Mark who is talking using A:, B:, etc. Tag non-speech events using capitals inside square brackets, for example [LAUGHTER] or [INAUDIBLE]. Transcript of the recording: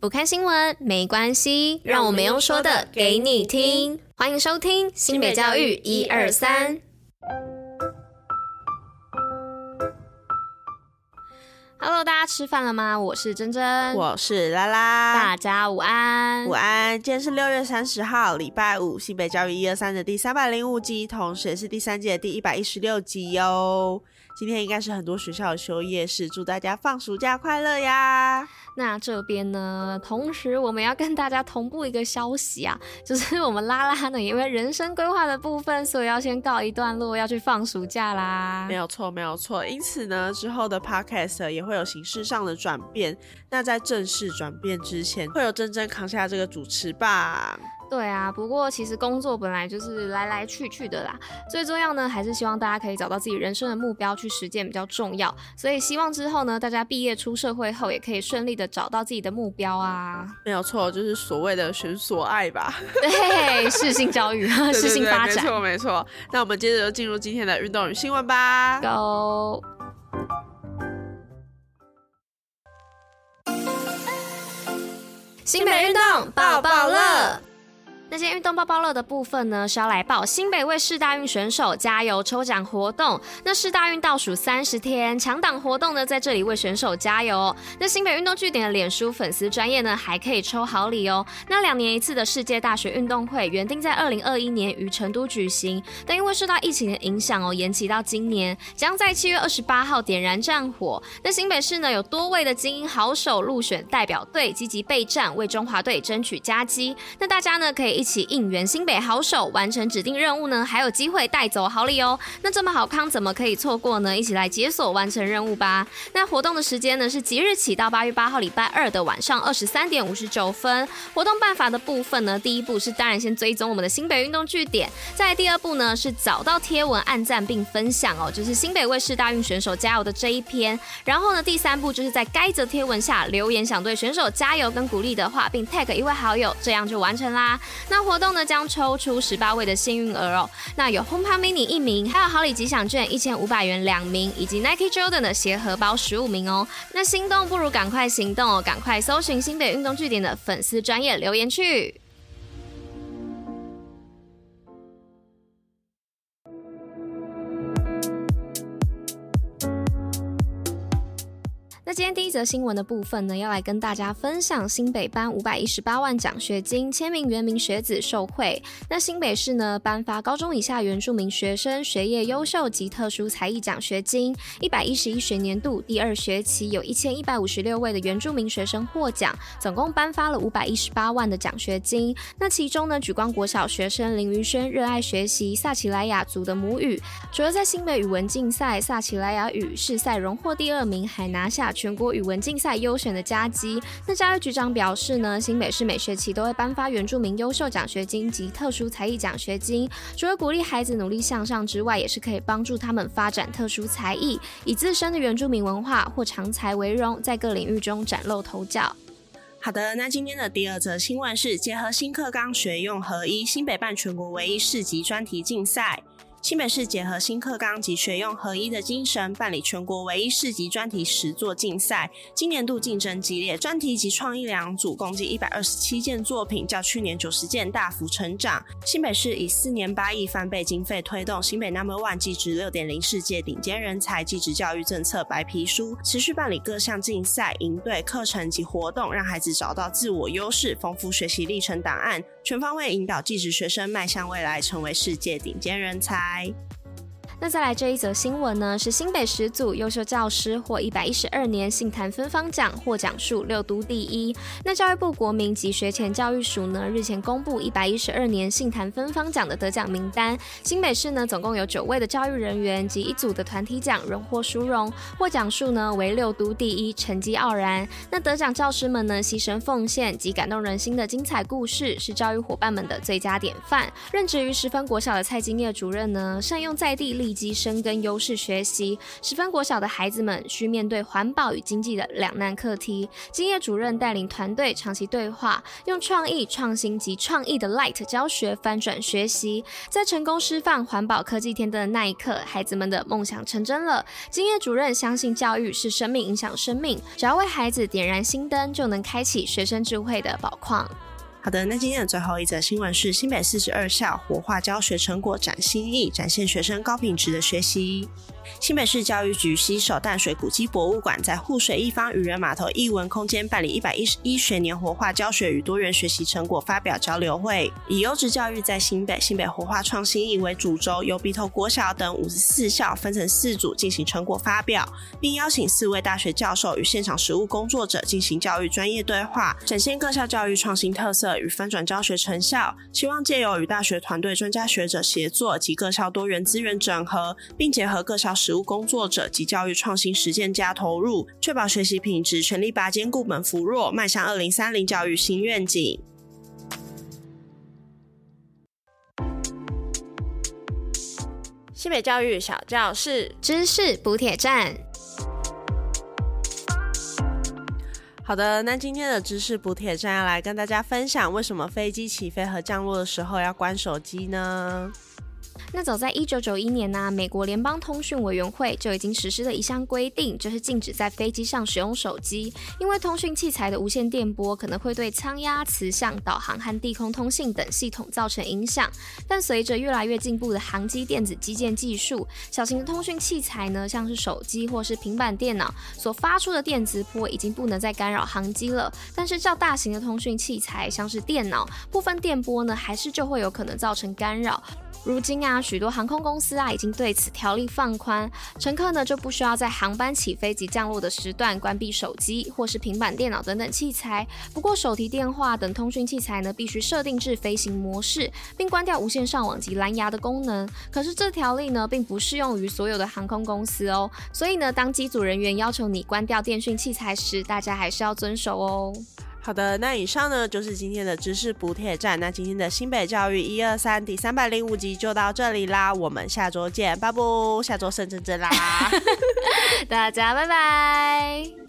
A: 不看新闻没关系，让我们用说的给你听。欢迎收听新北教育一二三。Hello，大家吃饭了吗？我是珍珍，
B: 我是拉拉，
A: 大家午安，
B: 午安。今天是六月三十号，礼拜五，新北教育一二三的第三百零五集，同时也是第三季的第一百一十六集哟。今天应该是很多学校的休业式，祝大家放暑假快乐呀！
A: 那这边呢，同时我们要跟大家同步一个消息啊，就是 [LAUGHS] 我们拉拉呢，因为人生规划的部分，所以要先告一段落，要去放暑假啦。
B: 没有错，没有错。因此呢，之后的 podcast 也会有形式上的转变。那在正式转变之前，会有珍珍扛下这个主持棒。
A: 对啊，不过其实工作本来就是来来去去的啦，最重要呢还是希望大家可以找到自己人生的目标去实践比较重要，所以希望之后呢大家毕业出社会后也可以顺利的找到自己的目标啊。
B: 没有错，就是所谓的寻所爱吧。[LAUGHS]
A: 对，适性教育，[LAUGHS] 适性发展。
B: 没错没错。那我们接着就进入今天的运动与新闻吧。
A: Go。新北运动抱抱乐。那些运动包包乐的部分呢，是要来报新北为世大运选手加油抽奖活动。那世大运倒数三十天，抢档活动呢，在这里为选手加油。那新北运动据点的脸书粉丝专页呢，还可以抽好礼哦。那两年一次的世界大学运动会原定在二零二一年于成都举行，但因为受到疫情的影响哦，延期到今年，将在七月二十八号点燃战火。那新北市呢，有多位的精英好手入选代表队，积极备战，为中华队争取佳绩。那大家呢，可以。一起应援新北好手，完成指定任务呢，还有机会带走好礼哦。那这么好康，怎么可以错过呢？一起来解锁完成任务吧。那活动的时间呢，是即日起到八月八号礼拜二的晚上二十三点五十九分。活动办法的部分呢，第一步是当然先追踪我们的新北运动据点，再来第二步呢是找到贴文按赞并分享哦，就是新北卫视大运选手加油的这一篇。然后呢，第三步就是在该则贴文下留言想对选手加油跟鼓励的话，并 tag 一位好友，这样就完成啦。那活动呢将抽出十八位的幸运儿哦，那有 HomePod Mini 一名，还有好礼吉祥券一千五百元两名，以及 Nike Jordan 的鞋盒包十五名哦。那心动不如赶快行动哦，赶快搜寻新北运动据点的粉丝专业留言区。那今第一则新闻的部分呢，要来跟大家分享新北颁五百一十八万奖学金，千名原民学子受惠。那新北市呢，颁发高中以下原住民学生学业优秀及特殊才艺奖学金。一百一十一学年度第二学期有一千一百五十六位的原住民学生获奖，总共颁发了五百一十八万的奖学金。那其中呢，莒光国小学生林于轩热爱学习萨奇莱雅族的母语，除了在新北语文竞赛萨奇莱雅语试赛荣获第二名，还拿下。全国语文竞赛优选的佳绩。那教育局长表示呢，新北市每学期都会颁发原住民优秀奖学金及特殊才艺奖学金，除了鼓励孩子努力向上之外，也是可以帮助他们发展特殊才艺，以自身的原住民文化或长才为荣，在各领域中崭露头角。
B: 好的，那今天的第二则新闻是结合新课纲学用合一，新北办全国唯一市级专题竞赛。新北市结合新课纲及学用合一的精神，办理全国唯一市级专题实作竞赛。今年度竞争激烈，专题及创意两组，共计一百二十七件作品，较去年九十件大幅成长。新北市以四年八亿翻倍经费推动新北 Number One 技职六点零世界顶尖人才技职教育政策白皮书，持续办理各项竞赛、营队、课程及活动，让孩子找到自我优势，丰富学习历程档案，全方位引导技职学生迈向未来，成为世界顶尖人才。
A: 那再来这一则新闻呢，是新北十组优秀教师获一百一十二年杏坛芬芳奖，获奖数六都第一。那教育部国民及学前教育署呢，日前公布一百一十二年杏坛芬芳奖的得奖名单。新北市呢，总共有九位的教育人员及一组的团体奖荣获殊荣，获奖数呢为六都第一，成绩傲然。那得奖教师们呢，牺牲奉献及感动人心的精彩故事，是教育伙伴们的最佳典范。任职于十分国小的蔡金叶主任呢，善用在地力。地基生根优势学习。十分国小的孩子们需面对环保与经济的两难课题。金叶主任带领团队长期对话，用创意、创新及创意的 Light 教学翻转学习。在成功释放环保科技天灯的那一刻，孩子们的梦想成真了。金叶主任相信教育是生命影响生命，只要为孩子点燃心灯，就能开启学生智慧的宝矿。
B: 好的，那今天的最后一则新闻是新北四十二校活化教学成果展新意，展现学生高品质的学习。新北市教育局携手淡水古迹博物馆，在沪水一方渔人码头艺文空间办理一百一十一学年活化教学与多元学习成果发表交流会，以优质教育在新北、新北活化创新意为主轴，由鼻头国小等五十四校分成四组进行成果发表，并邀请四位大学教授与现场实务工作者进行教育专业对话，展现各校教育创新特色。与翻转教学成效。希望借由与大学团队专家学者协作及各校多元资源整合，并结合各校。实务工作者及教育创新实践家投入，确保学习品质，全力拔尖固本扶弱，迈向二零三零教育新愿景。西北教育小教室，
A: 知识补铁站。
B: 好的，那今天的知识补铁站要来跟大家分享，为什么飞机起飞和降落的时候要关手机呢？
A: 那早在一九九一年呢、美国联邦通讯委员会就已经实施了一项规定，就是禁止在飞机上使用手机，因为通讯器材的无线电波可能会对舱压、磁向、导航和地空通信等系统造成影响。但随着越来越进步的航机电子基建技术，小型的通讯器材呢，像是手机或是平板电脑所发出的电磁波已经不能再干扰航机了。但是较大型的通讯器材，像是电脑，部分电波呢，还是就会有可能造成干扰。如今啊，许多航空公司啊已经对此条例放宽，乘客呢就不需要在航班起飞及降落的时段关闭手机或是平板电脑等等器材。不过手提电话等通讯器材呢必须设定至飞行模式，并关掉无线上网及蓝牙的功能。可是这条例呢并不适用于所有的航空公司哦，所以呢当机组人员要求你关掉电讯器材时，大家还是要遵守哦。
B: 好的，那以上呢就是今天的知识补帖站。那今天的新北教育一二三第三百零五集就到这里啦，我们下周见，拜拜，下周胜真真啦，[LAUGHS]
A: 大家拜拜。